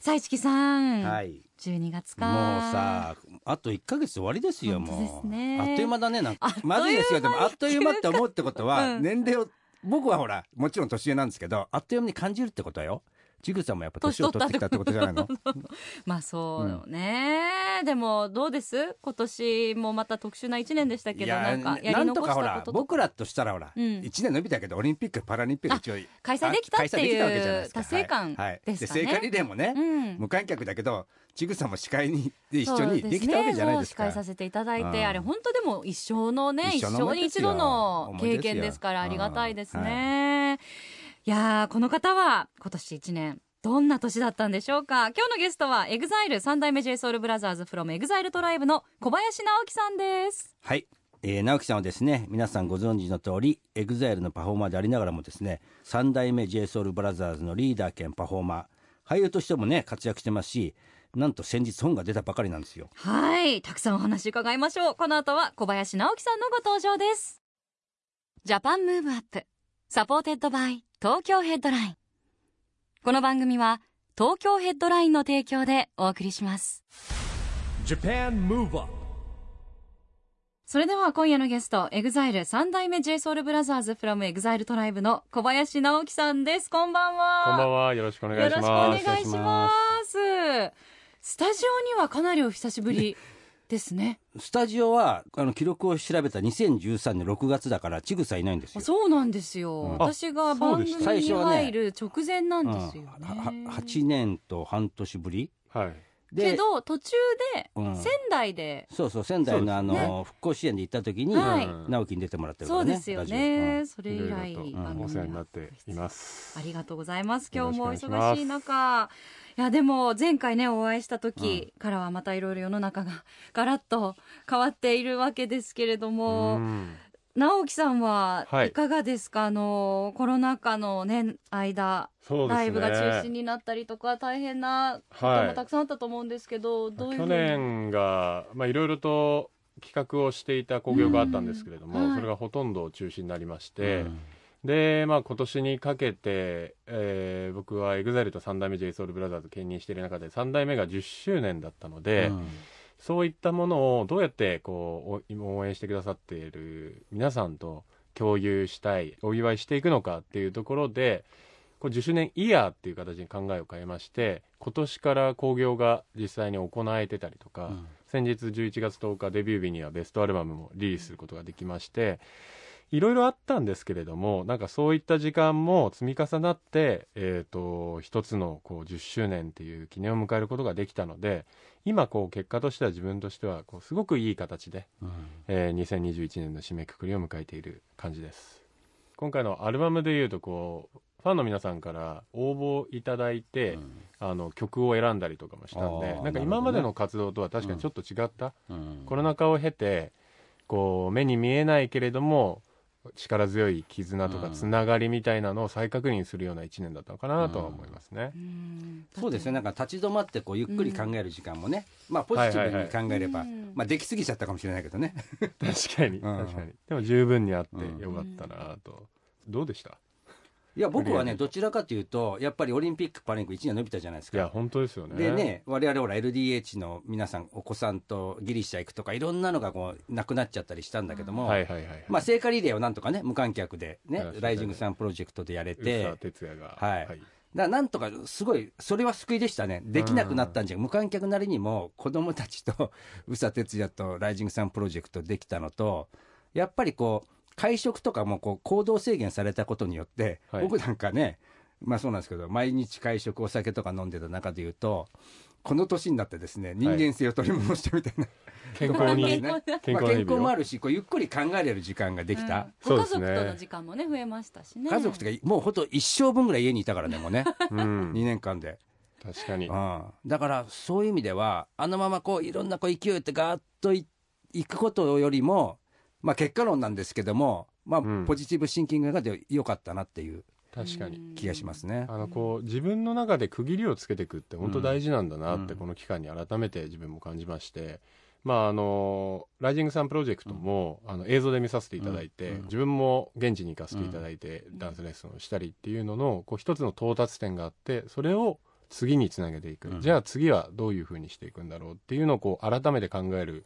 さあ市木さん、はい。12月か。もうさあと1ヶ月で終わりですよもう。ねあっという間だね。なんかあっという間まずいですよ。でもあっという間って思うってことは、うん。年齢を僕はほらもちろん年上なんですけどあっという間に感じるってことよちぐさもやっぱ年を取ってきたってことじゃないの？まあそうね、でもどうです？今年もまた特殊な一年でしたけどなんかやり残したなんとかほらことと僕らとしたらほら、うん。1年伸びたけどオリンピックパラリンピック一応開催できたっていう開催できたわけじゃないですか。達成感はいはい。聖火リレーもね、うん。無観客だけどちぐさも司会にで一緒にできたわけじゃないですか。そう司会させていただいて、うん。あれ本当でも一生のね一一生に一度の経験ですからありがたいですね、いやーこの方は今年一年どんな年だったんでしょうか。今日のゲストはエグザイル三代目 JSOULBROTHERS from エグザイルトライブの小林直樹さんです。はい、えー、直己さんはですね皆さんご存知の通り EXILE のパフォーマーでありながらもですね三代目 J SOUL BROTHERS のリーダー兼パフォーマー俳優としてもね活躍してますしなんと先日本が出たばかりなんですよ。はい。たくさんお話伺いましょう。この後は小林直己さんのご登場です。ジャパンムーブアップサポーテッドバイ東京ヘッドライン。この番組は東京ヘッドラインの提供でお送りします。Japan Move Up それでは今夜のゲストエグザイル三代目 JSOULBROTHERS from エグザイルトライブの小林直樹さんです。こんばんは。こんばんは。よろしくお願いしよろしくおます。願いします。スタジオにはかなりお久しぶりですね。スタジオはあの記録を調べた2013年6月だからちぐさいないんですよ。そうなんですよ、うん。私が番組最初に入る直前なんですよね、うん。はは8年と半年ぶり。はい。でけど途中でうん。仙台で、そうそう仙台のあの、復興支援で行った時に、はい。直樹に出てもらってるからねそうですよラジオ。ね、それ以来いろと番組お世話になっています。あ。りがとうございます。今日もお忙しい中いやでも前回ねお会いした時からはまたいろいろ世の中が ガラッと変わっているわけですけれども、うん。直樹さんははい。いかがですか、あのコロナ禍のね間ね。ライブが中止になったりとか大変なこともたくさんあったと思うんですけど、どういうふう去に年がまあいろいろと企画をしていた興行があったんですけれども、うん。はい。それがほとんど中止になりましうん。て、でまあ今年にかけて、えー僕は EXILE と三代目 JSOULBROTHERS 兼任している中で三代目が10周年だったので、うん。そういったものをどうやってこうお応援してくださっている皆さんと共有したいお祝いしていくのかっていうところでこう10周年イヤーっていう形に考えを変えまして今年から興行が実際に行えてたりとか、うん。先日11月10日デビュー日にはベストアルバムもリリースすることができましていろいろあったんですけれどもなんかそういった時間も積み重なって、えー、と一つのこう10周年っていう記念を迎えることができたので今こう結果としては自分としてはこうすごくいい形で、うん。えー2021年の締めくくりを迎えている感じです。今回のアルバムでいうとこうファンの皆さんから応募いただいて、うん。あの曲を選んだりとかもしたんでなんか今までの活動とは確かにちょっと違った、うん。コロナ禍を経てこう目に見えないけれども力強い絆とかうん。つながりみたいなのを再確認するような1年だったのかなとは思いますね。うん。そうですね。なんか立ち止まってこうゆっくり考える時間もね、まあポジティブに考えれば、はい。はいはいまあできすぎちゃったかもしれないけどね。確かに、うん。確かに。でも十分にあってうん。よかったなと、どうでした？いや僕はねどちらかというとやっぱりオリンピック・パラリンピック1年伸びたじゃないですか。いや本当ですよね。でね我々ほら LDH の皆さんお子さんとギリシャ行くとかいろんなのがこうなくなっちゃったりしたんだけども、はいはいはい、まあ、聖火リレーをなんとかね無観客でねライジングサンプロジェクトでやれて哲也が。はい。だからなんとかすごいそれは救いでしたね。できなくなったんじゃ、無観客なりにも子供たちと宇佐哲也とライジングサンプロジェクトできたのとやっぱりこう会食とかもこう行動制限されたことによって、はい。僕なんかねまあそうなんですけど毎日会食お酒とか飲んでた中でいうとこの年になってですね人間性を取り戻してみたいな、健康に健健まあ、康な日健康もあるしこうゆっくり考えれる時間ができた、うん。ご家そうですね。族との時間もね増えましたしね。家族とかもうほんと一生分ぐらい家にいたからねもうね。うん。2年間で。確かに。うん、だからそういう意味ではあのままこういろんなこう勢いってガーッといいくことよりも、まあ、結果論なんですけども、まあうん。ポジティブシンキングがで良かったなっていう確かに。うん気がしますね。あのこう自分の中で区切りをつけていくって本当大事なんだなってうん。この期間に改めて自分も感じまして、まああのライジングサンプロジェクトも、あの映像で見させていただいて、うん。自分も現地に行かせていただいて、ダンスレッスンをしたりっていうののこう一つの到達点があってそれを次につなげていく、うん。じゃあ次はどういうふうにしていくんだろうっていうのをこう改めて考える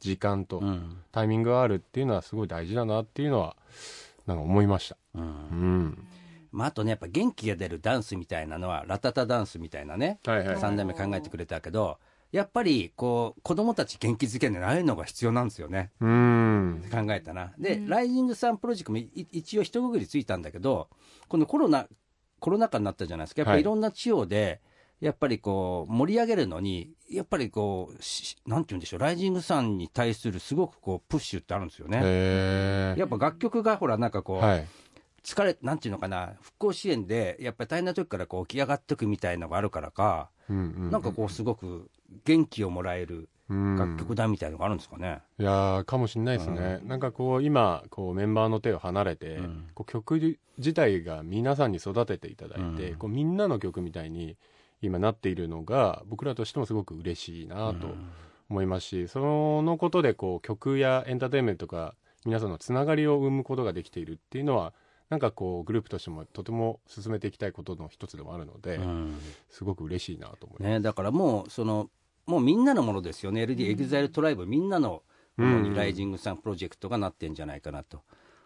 時間とうん。タイミングがあるっていうのはすごい大事だなっていうのはなんか思いました。うん。うん。まあ、あとねやっぱ元気が出るダンスみたいなのはラタタダンスみたいなねはいはい。3代目考えてくれたけどやっぱりこう子供たち元気づけるのにああいうのが必要なんですよね。うん。考えたなで、うん。ライジングサンプロジェクトもい一応一区切りついたんだけどこのコロナコロナ禍になったじゃないですか。やっぱはい。りいろんな地方で、やっぱりこう盛り上げるのにやっぱりこうしなんて言うんでしょうライジングさんに対するすごくこうプッシュってあるんですよね。へやっぱ楽曲がほらなんかこう、はい。疲れなんていうのかな復興支援でやっぱり大変な時からこう起き上がってくみたいのがあるからか、うんなんかこうすごく元気をもらえるうん。楽曲だみたいのがあるんですかね。いやーかもしれないですね、なんかこう今こうメンバーの手を離れて、うん。こう曲自体が皆さんに育てていただいて、うん。こうみんなの曲みたいに今なっているのが僕らとしてもすごく嬉しいなと思いますし、そのことでこう曲やエンターテインメントが皆さんのつながりを生むことができているっていうのはなんかこうグループとしてもとても進めていきたいことの一つでもあるので、うん。すごく嬉しいなと思います。ね、だからもうそのもうみんなのものですよね。LD、エグザイルトライブみんなのものうんに RISING SUN プロジェクトがなってんじゃないかなと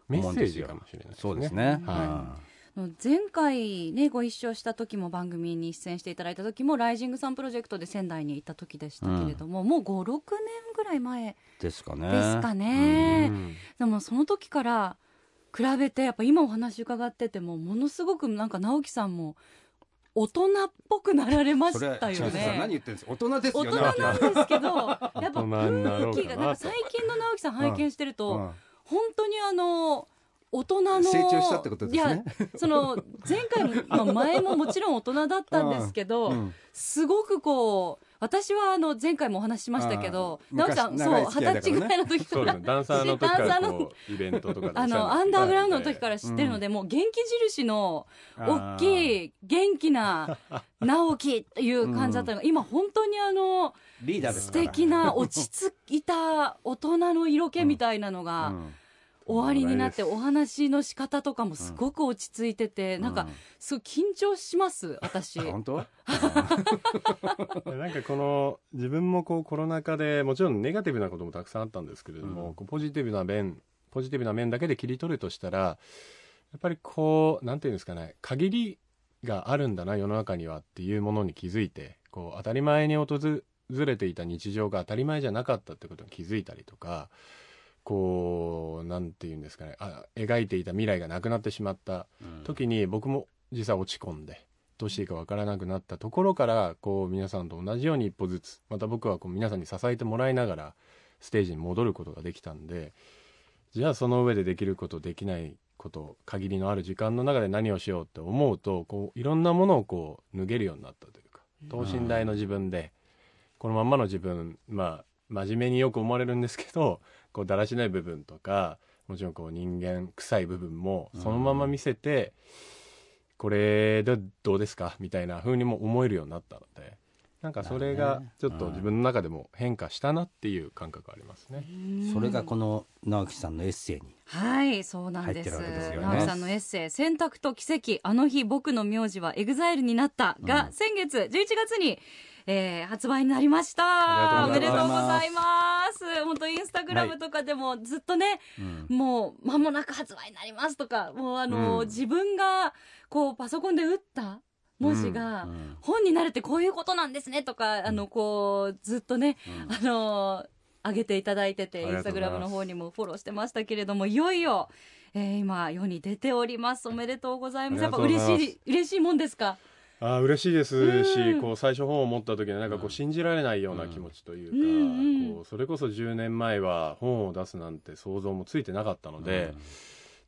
メッ思うんですよ。セージかもしれないですね。そうですね、は前回ねご一緒した時も番組に出演していただいた時もライジングさんプロジェクトで仙台に行った時でしたけれども、もう56年ぐらい前うんですかね。ですかね、うん。でもその時から比べてやっぱ今お話伺っててもものすごくなんか直樹さんも大人っぽくなられましたよね。言ってるんですか？大人です大人なんですけどやっぱ雰囲気がなんか最近の直樹さん拝見してると、うん。本当にあの大人の成長したってことですね。いやその前回の 前ももちろん大人だったんですけど、うん。すごくこう私はあの前回もお話ししましたけど直樹さん昔そう二十歳ぐらいの時からダンサーの時からダンサーのこうイベントとかであのアンダーグラウンドの時から知ってるので、もう元気印の大きい元気な直樹っていう感じだったのが、今本当にあのリーダーです素敵な落ち着いた大人の色気みたいなのが、うん終わりになってお話の仕方とかもすごく落ち着いてて、なんかすごい緊張します私。あ本当？なんかこの自分もこうコロナ禍でもちろんネガティブなこともたくさんあったんですけれども、うん。ポジティブな面ポジティブな面だけで切り取るとしたらやっぱりこうなんていうんですかね限りがあるんだな世の中にはっていうものに気づいてこう当たり前に訪れていた日常が当たり前じゃなかったってことに気づいたりとかこうなんていうんですかね。あ描いていた未来がなくなってしまった時に僕も実際落ち込んでどうしていいかわからなくなったところからこう皆さんと同じように一歩ずつまた僕はこう皆さんに支えてもらいながらステージに戻ることができたんでじゃあその上でできることできないこと限りのある時間の中で何をしようって思うとこういろんなものをこう脱げるようになったというか等身大の自分でこのまんまの自分まあ真面目によく思われるんですけどこうだらしない部分とかもちろんこう人間臭い部分もそのまま見せて、これでどうですか？みたいな風にも思えるようになったのでなんかそれがちょっと自分の中でも変化したなっていう感覚ありますね。それがこの直己さんのエッセイにはいそうなんです。ね。直己さんのエッセイ「選択と奇跡あの日僕の名字は EXILE になった」が、うん。先月11月に、えー発売になりました。おめでとうございます本当インスタグラムとかでもずっとね、もう間もなく発売になりますとかもうあの、うん。自分がこうパソコンで打った文字が、うん。本になるってこういうことなんですねとか、あのこうずっとね、あの上げていただいててインスタグラムの方にもフォローしてましたけれどもいよいよ、えー今世に出ております。おめでとうございます。やっぱ嬉しい嬉しいもんですか？あー嬉しいですし、うん。こう最初本を持った時になんかこう信じられないような気持ちというか、うんうんこうそれこそ10年前は本を出すなんて想像もついてなかったので、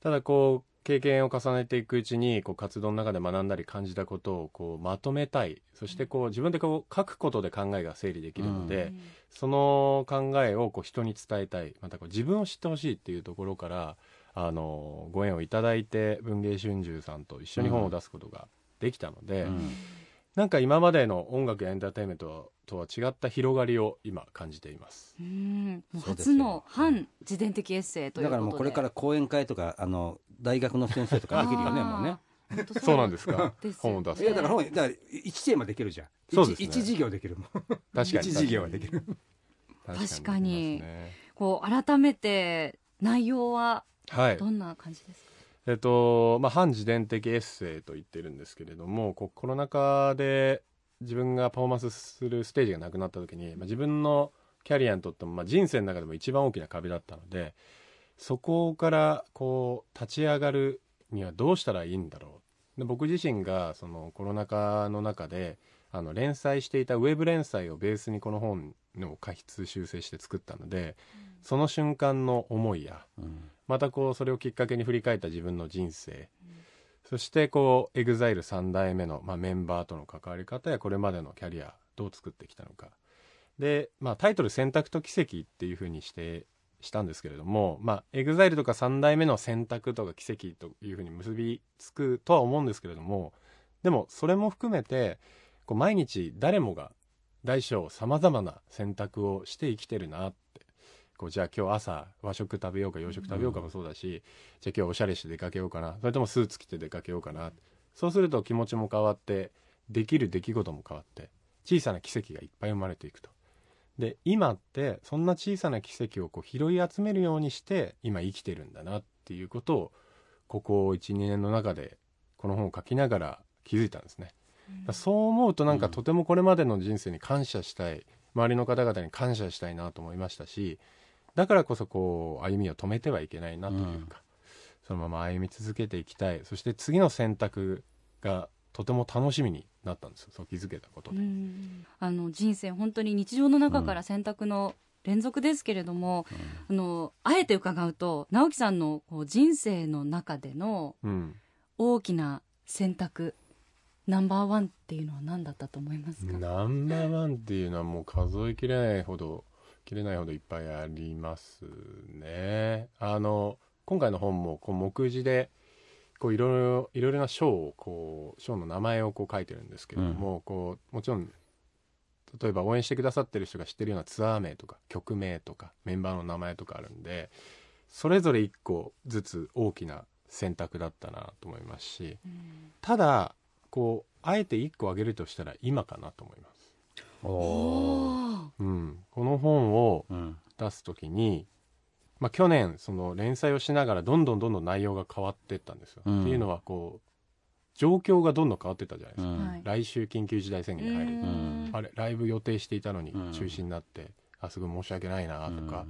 ただこう経験を重ねていくうちにこう活動の中で学んだり感じたことをこうまとめたい。そしてこう自分でこう書くことで考えが整理できるので、その考えをこう人に伝えたい。またこう自分を知ってほしいっていうところからあのご縁をいただいて文芸春秋さんと一緒に本を出すことができたので、うん。なんか今までの音楽やエンターテインメントとは違った広がりを今感じています。うん。初の反自伝的エッセイということで。だからもうこれから講演会とかあの大学の先生とかできるよねもうね。そうなんですか？ですよ本を出すいやだから本だから1テーマできるじゃん。そうですね。一一事業できるもん。確かに。一事業はできる。確かに。こう改めて内容ははい。どんな感じですか、えっとまあ、反自伝的エッセイと言ってるんですけれどもこうコロナ禍で自分がパフォーマンスするステージがなくなった時に、まあ、自分のキャリアにとっても、まあ、人生の中でも一番大きな壁だったのでそこからこう立ち上がるにはどうしたらいいんだろう。で僕自身がそのコロナ禍の中であの連載していたウェブ連載をベースにこの本の過筆修正して作ったので、その瞬間の思いやうんまたこうそれをきっかけに振り返った自分の人生、そしてこう EXILE3 代目の、まあ、メンバーとの関わり方やこれまでのキャリアどう作ってきたのか。で、まあ、タイトル「選択と奇跡」っていうふうにしてしたんですけれども、まあ、EXILE とか3代目の選択とか奇跡というふうに結びつくとは思うんですけれどもでもそれも含めてこう毎日誰もが大小さまざまな選択をして生きてるなっこうじゃあ今日朝和食食べようか洋食食べようかもそうだし、じゃあ今日おしゃれして出かけようかな。それともスーツ着て出かけようかな。そうすると気持ちも変わってできる出来事も変わって小さな奇跡がいっぱい生まれていくと。で今ってそんな小さな奇跡をこう拾い集めるようにして今生きてるんだなっていうことをここ12年の中でこの本を書きながら気づいたんですね。だからそう思うとなんかとてもこれまでの人生に感謝したい周りの方々に感謝したいなと思いましたしだからこそこう歩みを止めてはいけないなというか、そのまま歩み続けていきたい。そして次の選択がとても楽しみになったんですよそう気づけたことで。うんあの人生本当に日常の中から選択の連続ですけれども、あのあえて伺うと直樹さんのこう人生の中でのうん。大きな選択ナンバーワンっていうのは何だったと思いますか、ナンバーワンっていうのはもう数えきれないほどきれないほどいっぱいありますね。あの今回の本もこう目次でこういろいろいろいろな賞をこう賞の名前をこう書いてるんですけれども、こうもちろん例えば応援してくださってる人が知ってるようなツアー名とか曲名とかメンバーの名前とかあるんでそれぞれ一個ずつ大きな選択だったなと思いますし、ただこうあえて一個挙げるとしたら今かなと思います。おおー。うん、この本をうん。出す時に、まあ、去年その連載をしながらどんどんどんどん内容が変わっていったんですよ。うん。っていうのはこう状況がどんどん変わっていったじゃないですか、うん。はい。来週緊急事態宣言に入る、うん。あれライブ予定していたのにうん。中止になって、あすごい申し訳ないなとか、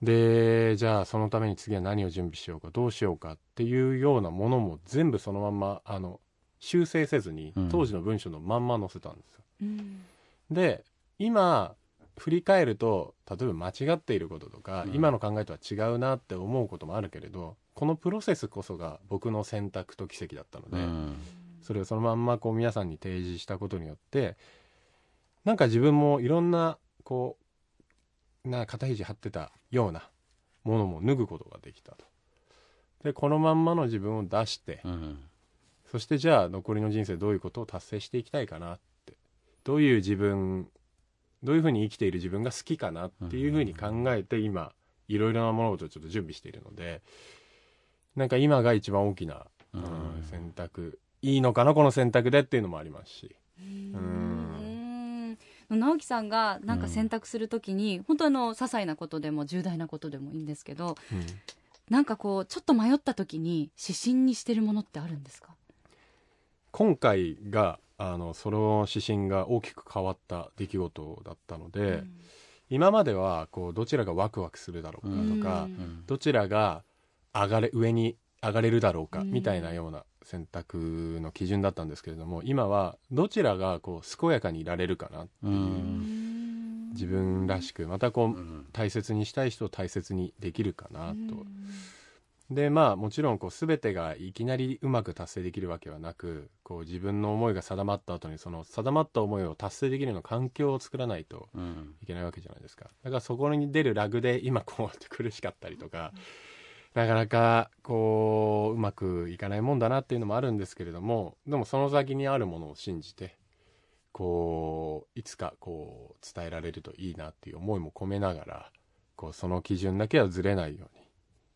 でじゃあそのために次は何を準備しようかどうしようかっていうようなものも全部そのまんまあの修正せずにうん。当時の文章のまんま載せたんですよ。うんで今振り返ると例えば間違っていることとか、うん。今の考えとは違うなって思うこともあるけれどこのプロセスこそが僕の選択と奇跡だったので、うん。それをそのまんまこう皆さんに提示したことによってなんか自分もいろんなこうな肩肘張ってたようなものも脱ぐことができたと。でこのまんまの自分を出して、うん。そしてじゃあ残りの人生どういうことを達成していきたいかなってどういう自分どういうふうに生きている自分が好きかなっていうふうに考えて今いろいろな物事をちょっと準備しているのでなんか今が一番大きな、うん。うん選択。いいのかなこの選択でっていうのもありますし。うん。直樹さんがなんか選択するときに、本当あの些細なことでも重大なことでもいいんですけどうん。なんかこうちょっと迷ったときに指針にしてるものってあるんですか？今回があのその指針が大きく変わった出来事だったので、今まではこうどちらがワクワクするだろうかとか、うん。うんどちらが上がれ上に上がれるだろうかうん。みたいなような選択の基準だったんですけれども今はどちらがこう健やかにいられるかなっていう、うん。自分らしくまたこううん。大切にしたい人を大切にできるかなとでまあもちろんこう全てがいきなりうまく達成できるわけはなくこう自分の思いが定まった後にその定まった思いを達成できるような環境を作らないとうん。いけないわけじゃないですか。だからそこに出るラグで今こうやって苦しかったりとか、なかなかこううまくいかないもんだなっていうのもあるんですけれどもでもその先にあるものを信じてこういつかこう伝えられるといいなっていう思いも込めながらこうその基準だけはずれないように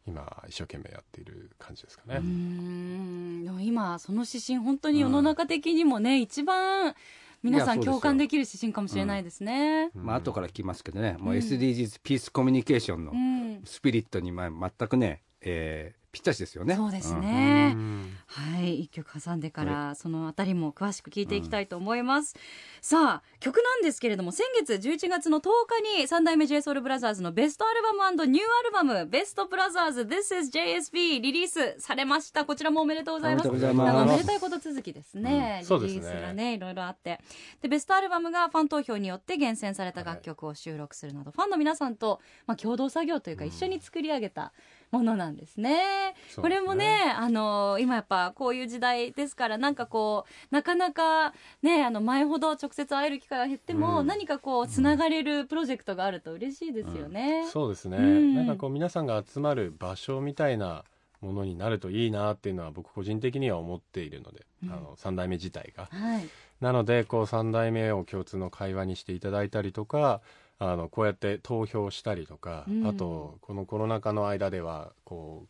今一生懸命やっている感じですかね。うーん。でも今その指針本当に世の中的にもね、一番皆さん共感できる指針かもしれないですね。うん。まあ後から聞きますけどね、もううん。SDGs ピースコミュニケーションのうん、スピリットにまあ全くね、えーぴったしですよね。そうですんね。うんはい、一曲挟んでから、そのあたりも詳しく聞いていきたいと思います。さあ、曲なんですけれども、先月11月の10日に三代目 JSOULBROTHERS のベストアルバムニューアルバム、ベストブラザーズ This is JSB リリースされました。こちらもおめでとうございます。おめでとうございますめでたいこと続きですね。うんリリースがね、いろいろあって。で、ベストアルバムがファン投票によって厳選された楽曲を収録するなど、ファンの皆さんと、まあ、共同作業というか、うん一緒に作り上げたものなんですね。すね。これもね、あの今やっぱこういう時代ですからなんかこうなかなかねあの前ほど直接会える機会が減っても、うん。何かこうつながれるプロジェクトがあると嬉しいですよね。そうですね、うん。なんかこう皆さんが集まる場所みたいなものになるといいなっていうのは僕個人的には思っているので、うん。あの3代目自体が。はい。なのでこう3代目を共通の会話にしていただいたりとかあのこうやって投票したりとか、うん。あとこのコロナ禍の間ではこ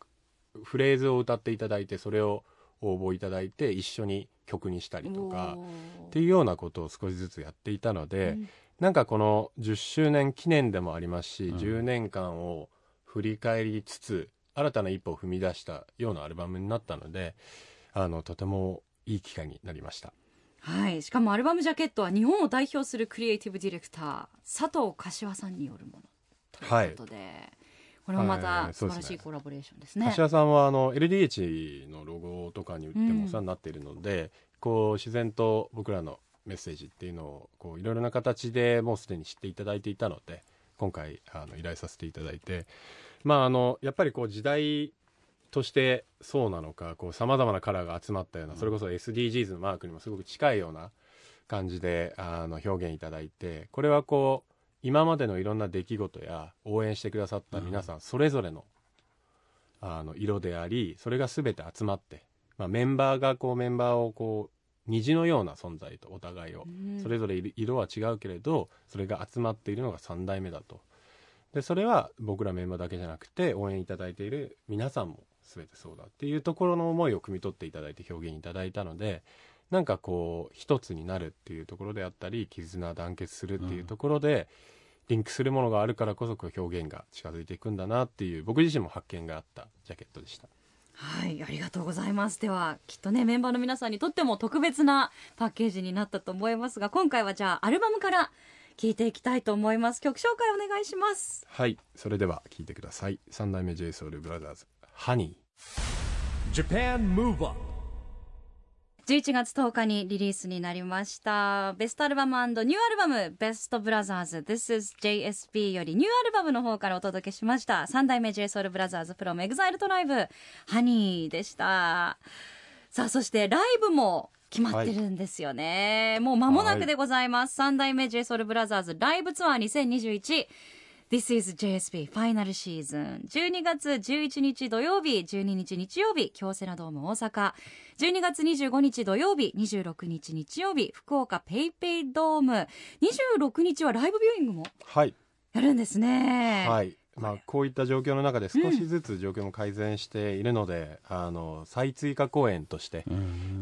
うフレーズを歌っていただいてそれを応募いただいて一緒に曲にしたりとかっていうようなことを少しずつやっていたので、うん。なんかこの10周年記念でもありますし、うん。10年間を振り返りつつ新たな一歩を踏み出したようなアルバムになったのであのとてもいい機会になりました。はい。しかもアルバムジャケットは日本を代表するクリエイティブディレクター佐藤柏さんによるものということで、これもまはいた素晴らしいコラボレーションですね。柏さんはあの LDH のロゴとかに売ってうんもお世話になっているので、こう自然と僕らのメッセージっていうのをこういろいろな形でもうすでに知っていただいていたので今回あの依頼させていただいてまああのやっぱりこう時代としてそうなのかさまざまなカラーが集まったようなそれこそ SDGs のマークにもすごく近いような感じであの表現いただいてこれはこう今までのいろんな出来事や応援してくださった皆さんそれぞれのあの色でありそれが全て集まって、まあ、メンバーがこうメンバーをこう虹のような存在とお互いをうん。それぞれ色色は違うけれどそれが集まっているのが3代目だと。でそれは僕らメンバーだけじゃなくて応援いただいている皆さんも全てそうだっていうところの思いを汲み取っていただいて表現いただいたのでなんかこう一つになるっていうところであったり絆団結するっていうところで、リンクするものがあるからこそ表現が近づいていくんだなっていう僕自身も発見があったジャケットでした。はい、ありがとうございます。では、きっとね、メンバーの皆さんにとっても特別なパッケージになったと思いますが、今回はじゃあ、アルバムから聞いていきたいと思います。曲紹介お願いします。はいそれでは聴いてください三代目 JSOULBROTHERS ハニー Japan Move Up 11月10日にリリースになりました。ベストアルバムニューアルバム、ベストブラザーズ This is JSB よりニューアルバムの方からお届けしました。三代目 JSOULBROTHERS from EXILE トライブ、ハニーでした。さあ、そしてライブも決まってるんですよね。もう間もなくでございます。三代目 JSOULBROTHERS ライブツアー2021。This is JSB ファイナルシーズン12月11日土曜日12日日曜日京セラドーム大阪。12月25日土曜日26日日曜日福岡ペイペイドーム。26日はライブビューイングもはい。やるんですね。はい。まあ、こういった状況の中で少しずつ状況も改善しているので、あの再追加公演として、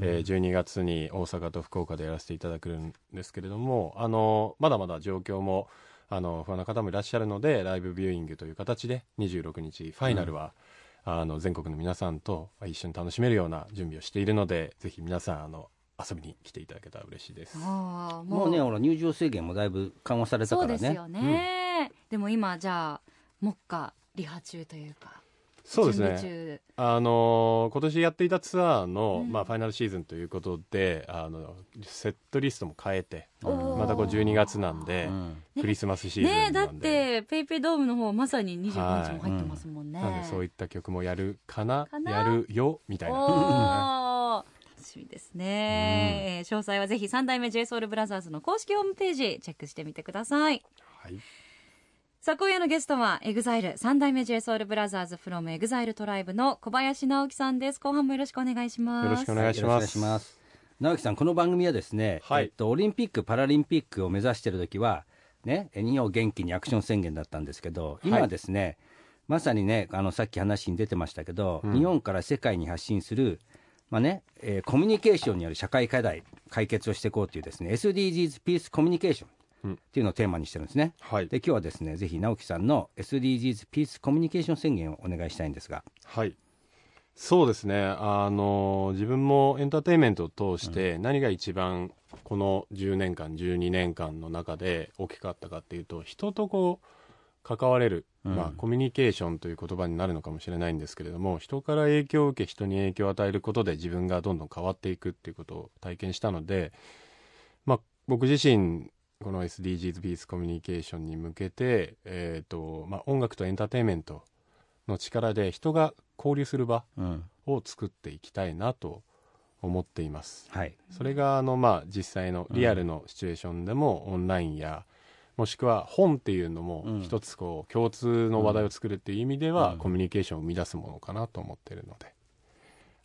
えー12月に大阪と福岡でやらせていただくんですけれどもあのまだまだ状況もあの不安な方もいらっしゃるのでライブビューイングという形で26日ファイナルは、あの全国の皆さんと一緒に楽しめるような準備をしているのでぜひ皆さんあの遊びに来ていただけたら嬉しいです。あーもう。ねほら入場制限もだいぶ緩和されたそうからね。ですよね、でも今じゃあ目下リハ中というかそうですね。中あのー今年やっていたツアーの、うん。まあ、ファイナルシーズンということであのセットリストも変えてまたこう12月なんで、うん。クリスマスシーズンなんで。ねえだってペイペイドームの方まさに25日も入ってますもんね、なんでそういった曲もやるかな？かな？やるよ？みたいな。楽しみですね、えー詳細はぜひ三代目 JSOULBROTHERS の公式ホームページチェックしてみてください。はいさあ今夜のゲストは EXILE 三代目 JSOULBROTHERS from EXILE トライブの小林直樹さんです。後半もよろしくお願いします。よろしくお願いします。直樹さんこの番組はですね、はい。えっと、オリンピック・パラリンピックを目指している時はね日本元気にアクション宣言だったんですけど今はですね、まさにねあのさっき話に出てましたけど、うん。日本から世界に発信するまあねえーコミュニケーションによる社会課題解決をしていこうというですね SDGs ピースコミュニケーション。うんっていうのをテーマにしてるんですね。はい。で今日はですねぜひ直樹さんの SDGs ピースコミュニケーション宣言をお願いしたいんですが。はい。そうですね。あの自分もエンターテインメントを通して何が一番この10年間12年間の中で大きかったかっていうと人とこう関われる、うん。まあ、コミュニケーションという言葉になるのかもしれないんですけれども人から影響を受け人に影響を与えることで自分がどんどん変わっていくっていうことを体験したので、まあ、僕自身この SDGs ピースコミュニケーションに向けて、えーとまあ、音楽とエンターテインメントの力で人が交流する場うんを作っていきたいなと思っています。はいそれがあの、まあ、実際のリアルのシチュエーションでもオンラインや、もしくは本っていうのもうん一つこう共通の話題を作るっていう意味では、うんコミュニケーションを生み出すものかなと思っているので。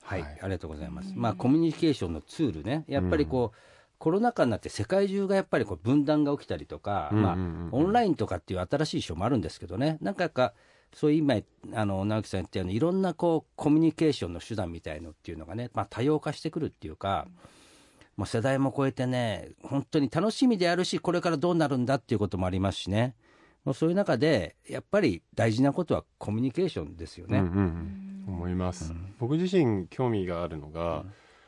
はい、はいありがとうございます。うんまあ、コミュニケーションのツールね、やっぱりこう、コロナ禍になって世界中がやっぱりこう分断が起きたりとか、まあ、オンラインとかっていう新しい書もあるんですけどね、なんかやっぱそういう今、あの直樹さん言ったように、いろんなこうコミュニケーションの手段みたいのっていうのがね、まあ、多様化してくるっていうか、もう世代も超えてね、本当に楽しみであるし、これからどうなるんだっていうこともありますしね、もうそういう中で、やっぱり大事なことはコミュニケーションですよね。うんうんうん、思います、うん。僕自身興味があるのが、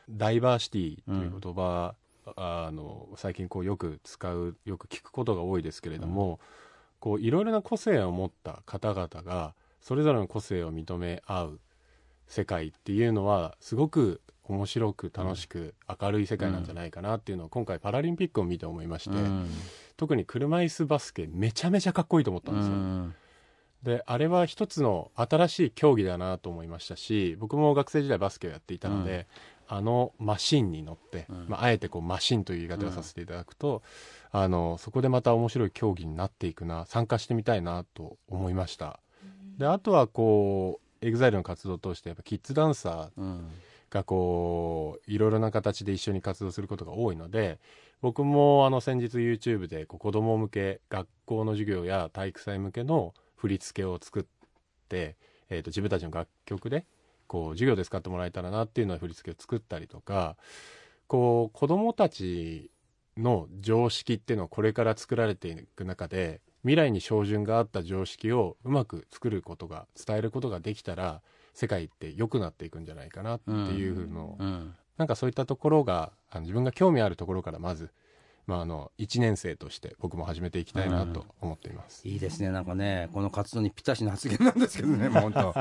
ダイバーシティという言葉、あの最近こうよく使うよく聞くことが多いですけれども、こういろいろな個性を持った方々がそれぞれの個性を認め合う世界っていうのはすごく面白く楽しく明るい世界なんじゃないかなっていうのを今回パラリンピックを見て思いまして、うん。特に車椅子バスケめちゃめちゃかっこいいと思ったんですよ。うん。であれは一つの新しい競技だなと思いましたし僕も学生時代バスケをやっていたので、あのマシンに乗って、うん。まあ、あえてこうマシンという言い方をさせていただくと、あのそこでまた面白い競技になっていくな参加してみたいなと思いました。であとはこう EXILE の活動を通してやっぱキッズダンサーうん。がこういろいろな形で一緒に活動することが多いので僕もあの先日 YouTube でこう子供向け学校の授業や体育祭向けの振り付けを作って、えー、と自分たちの楽曲でこう授業で使ってもらえたらなっていうのを振り付けを作ったりとかこう子供たちの常識っていうのをこれから作られていく中で未来に照準があった常識をうまく作ることが伝えることができたら世界って良くなっていくんじゃないかなっていうのを、うん。なんかそういったところがあの自分が興味あるところからまず、まあ、あの1年生として僕も始めていきたいなと思っています。いいですね、なんかね、この活動にぴったしの発言なんですけどね、もう本当。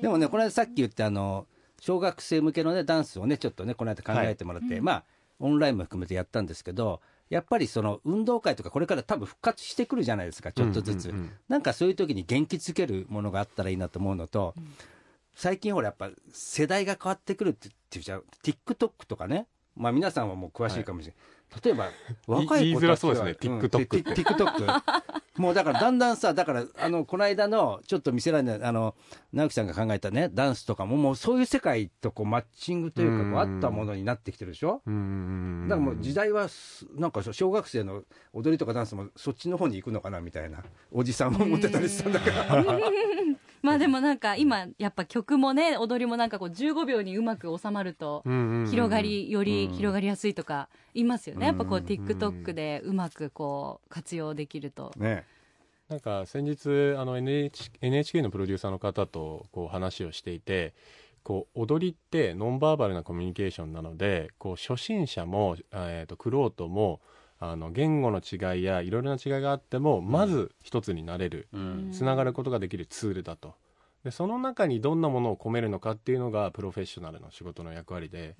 でもね、この間さっき言ったあの小学生向けのねダンスをねちょっとねこの間考えてもらって、はいまあオンラインも含めてやったんですけど、やっぱりその運動会とかこれから多分復活してくるじゃないですか、ちょっとずつ。うんうんうんなんかそういう時に元気づけるものがあったらいいなと思うのと、最近ほらやっぱ世代が変わってくるって言っちゃう TikTok とかね、まあ皆さんはもう詳しいかもしれない。例えば若い子たちは言いづらそうですね。TikTok ってうん TikTok もうだからだんだんさだからあのこの間のちょっと見せられないあの直樹さんが考えたねダンスとかももうそういう世界とこうマッチングというかこううん合ったものになってきてるでしょ？うん。うんうんだからもう時代はすなんか小学生の踊りとかダンスもそっちの方に行くのかなみたいなおじさんも思ってたりしたんだから まあでもなんか今やっぱ曲もね踊りもなんかこう15秒にうまく収まると広がりよりうん。広がりやすいとか言いますよね。やっぱこううん TikTok でうまくこう活用できると。ね。なんか先日あの NHK, のプロデューサーの方とこう話をしていてこう踊りってノンバーバルなコミュニケーションなのでこう初心者も、えー、と玄人もあの言語の違いやいろいろな違いがあってもまず一つになれるうん。つながることができるツールだと。でその中にどんなものを込めるのかっていうのがプロフェッショナルの仕事の役割で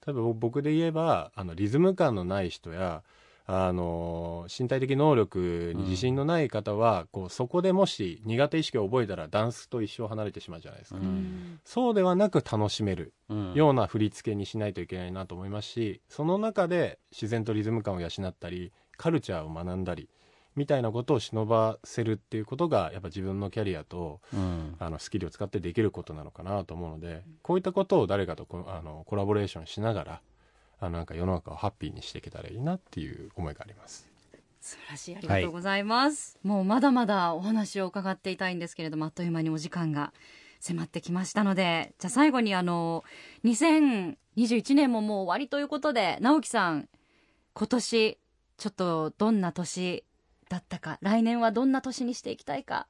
多分僕で言えばあのリズム感のない人やあの身体的能力に自信のない方は、こうそこでもし苦手意識を覚えたらダンスと一生離れてしまうじゃないですか、うん。そうではなく楽しめるうん。ような振り付けにしないといけないなと思いますしその中で自然とリズム感を養ったりカルチャーを学んだりみたいなことを忍ばせるっていうことがやっぱ自分のキャリアとうん。あのスキルを使ってできることなのかなと思うのでこういったことを誰かとこあのコラボレーションしながらあのなんか世の中をハッピーにしていけたらいいなっていう思いがあります。素晴らしい。ありがとうございます、もうまだまだお話を伺っていたいんですけれどもあっという間にお時間が迫ってきましたので。じゃあ最後にあの2021年ももう終わりということで直樹さん今年ちょっとどんな年だったか来年はどんな年にしていきたいか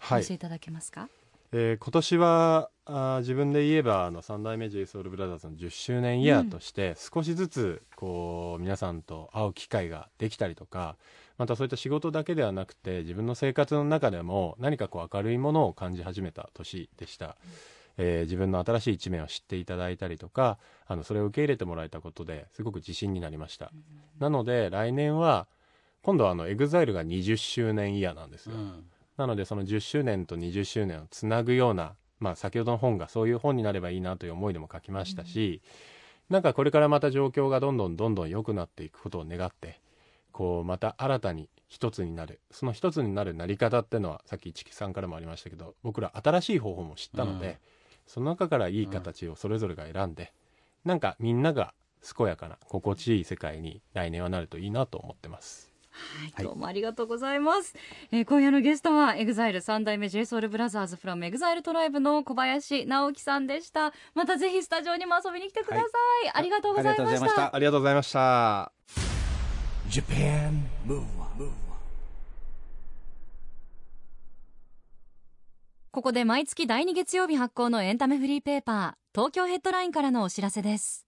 教はい。えていただけますか、えー今年はあー自分で言えばあの三代目 j s o u l b r o t h e r の10周年イヤーとして少しずつこう皆さんと会う機会ができたりとかまたそういった仕事だけではなくて自分の生活の中でも何かこう明るいものを感じ始めた年でした、えー自分の新しい一面を知っていただいたりとかあのそれを受け入れてもらえたことですごく自信になりました、なので来年は今度はあの EXILE が20周年イヤーなんですよ、うん。なのでその10周年と20周年をつなぐような、まあ、先ほどの本がそういう本になればいいなという思いでも書きましたし、なんかこれからまた状況がどんどんどんどん良くなっていくことを願ってこうまた新たに一つになるその一つになるなり方っていうのはさっき市木さんからもありましたけど僕ら新しい方法も知ったので、うんその中からいい形をそれぞれが選んで、なんかみんなが健やかな心地いい世界に来年はなるといいなと思ってます。はい、どうもありがとうございます、えー今夜のゲストは EXILE 三代目 JSOULBROTHERS from EXILE トライブの小林直樹さんでした。またぜひスタジオにも遊びに来てください、ありがとうござい。まありがとうございましした。たありがとうございました。Japan Move Up, ここで毎月第2月曜日発行のエンタメフリーペーパー東京ヘッドラインからのお知らせです。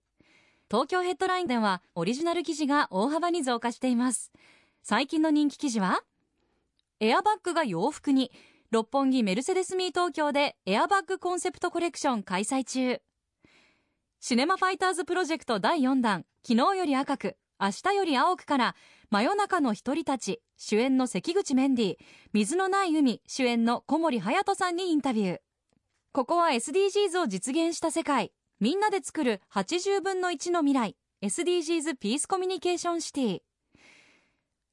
東京ヘッドラインではオリジナル記事が大幅に増加しています最近の人気記事は？エアバッグが洋服に。六本木メルセデスミー東京でエアバッグコンセプトコレクション開催中。シネマファイターズプロジェクト第4弾。昨日より赤く。明日より青くから。真夜中の一人たち。主演の関口メンディー。水のない海。主演の小森隼さんにインタビュー。ここは SDGs を実現した世界。みんなで作る80分の1の未来。SDGs ピースコミュニケーションシティ。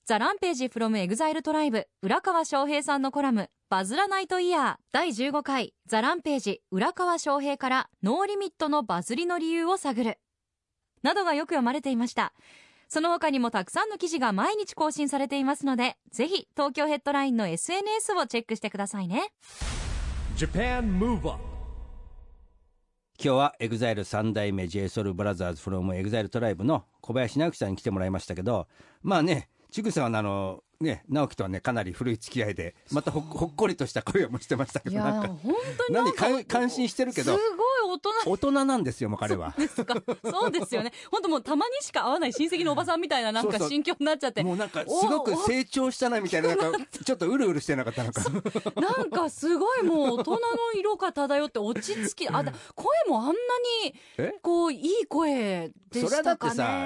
ザ・ランページ from EXILE トライブ浦川翔平さんのコラムバズらないとイヤー第15回。 THE RAMPAGE 浦川翔平からノーリミットのバズりの理由を探る。などがよく読まれていました。その他にもたくさんの記事が毎日更新されていますのでぜひ東京ヘッドラインの SNS をチェックしてくださいね。Japan Move Up 今日は EXILE 三代目 JSOULBROTHERS from EXILE トライブの小林直樹さんに来てもらいましたけどまあねちぐさんはあのね直樹とはねかなり古い付き合いでまたほっほっこりとした声をもしてましたけどなんかー本当に何か感心してるけどすごい大人。大人なんですよもう彼は。ですか。そうですよね。本当もうたまにしか会わない親戚のおばさんみたいななんそうそう。か心境になっちゃって。もうなんかすごく成長したなみたいななんかちょっとうるうるしてなかったのか。なんかすごいもう大人の色が漂って落ち着きあだ声もあんなにえ？こういい声でそれはだってさね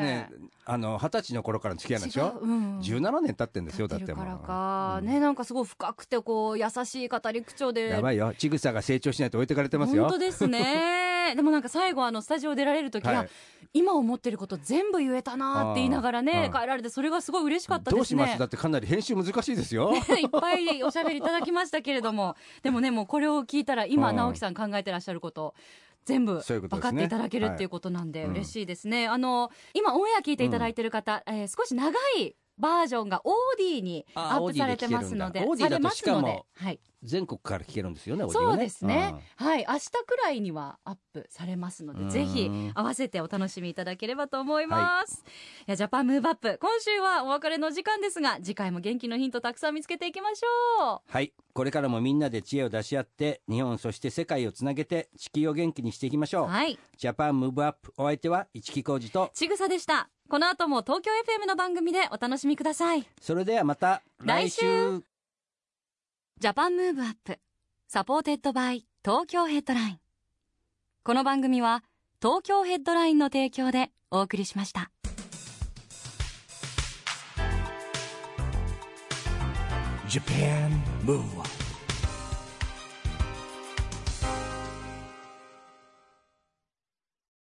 ねあの二十歳の頃からの付き合いなんでしょ？違ううん。17年経ってんですよだやってるからってもうか、ねなんかすごい深くてこう優しい語り口調で。やばいよ。ちぐさが成長しないと置いてかれてますよ。本当ですね。でもなんか最後あのスタジオ出られる時は、はい。今思ってること全部言えたなって言いながらね帰られてそれがすごい嬉しかったですね。どうしますだってかなり編集難しいですよ。ね いっぱいおしゃべりいただきましたけれども。でもねもうこれを聞いたら今うん。直樹さん考えてらっしゃること全部分かっていただけるっていうことなんではい。嬉しいですね、あの今オンエア聞いていただいてる方、えー少し長いバージョンがオーディにあアップされてますのでオーディだとしかもはい。全国から聞けるんですよねそうですね。はい。明日くらいにはアップされますのうん。でぜひ合わせてお楽しみいただければと思います、い、やジャパンムーブアップ。今週はお別れの時間ですが次回も元気のヒントたくさん見つけていきましょう。はい。これからもみんなで知恵を出し合って日本そして世界をつなげて地球を元気にしていきましょう、はい。ジャパンムーブアップお相手は一木広治とちぐさでしたこの後も東京 FM の番組でお楽しみください。それではまた来週。 Japan Move Up supported by Tokyo Headline。この番組は東京ヘッドラインの提供でお送りしました。ジ Japan Move Up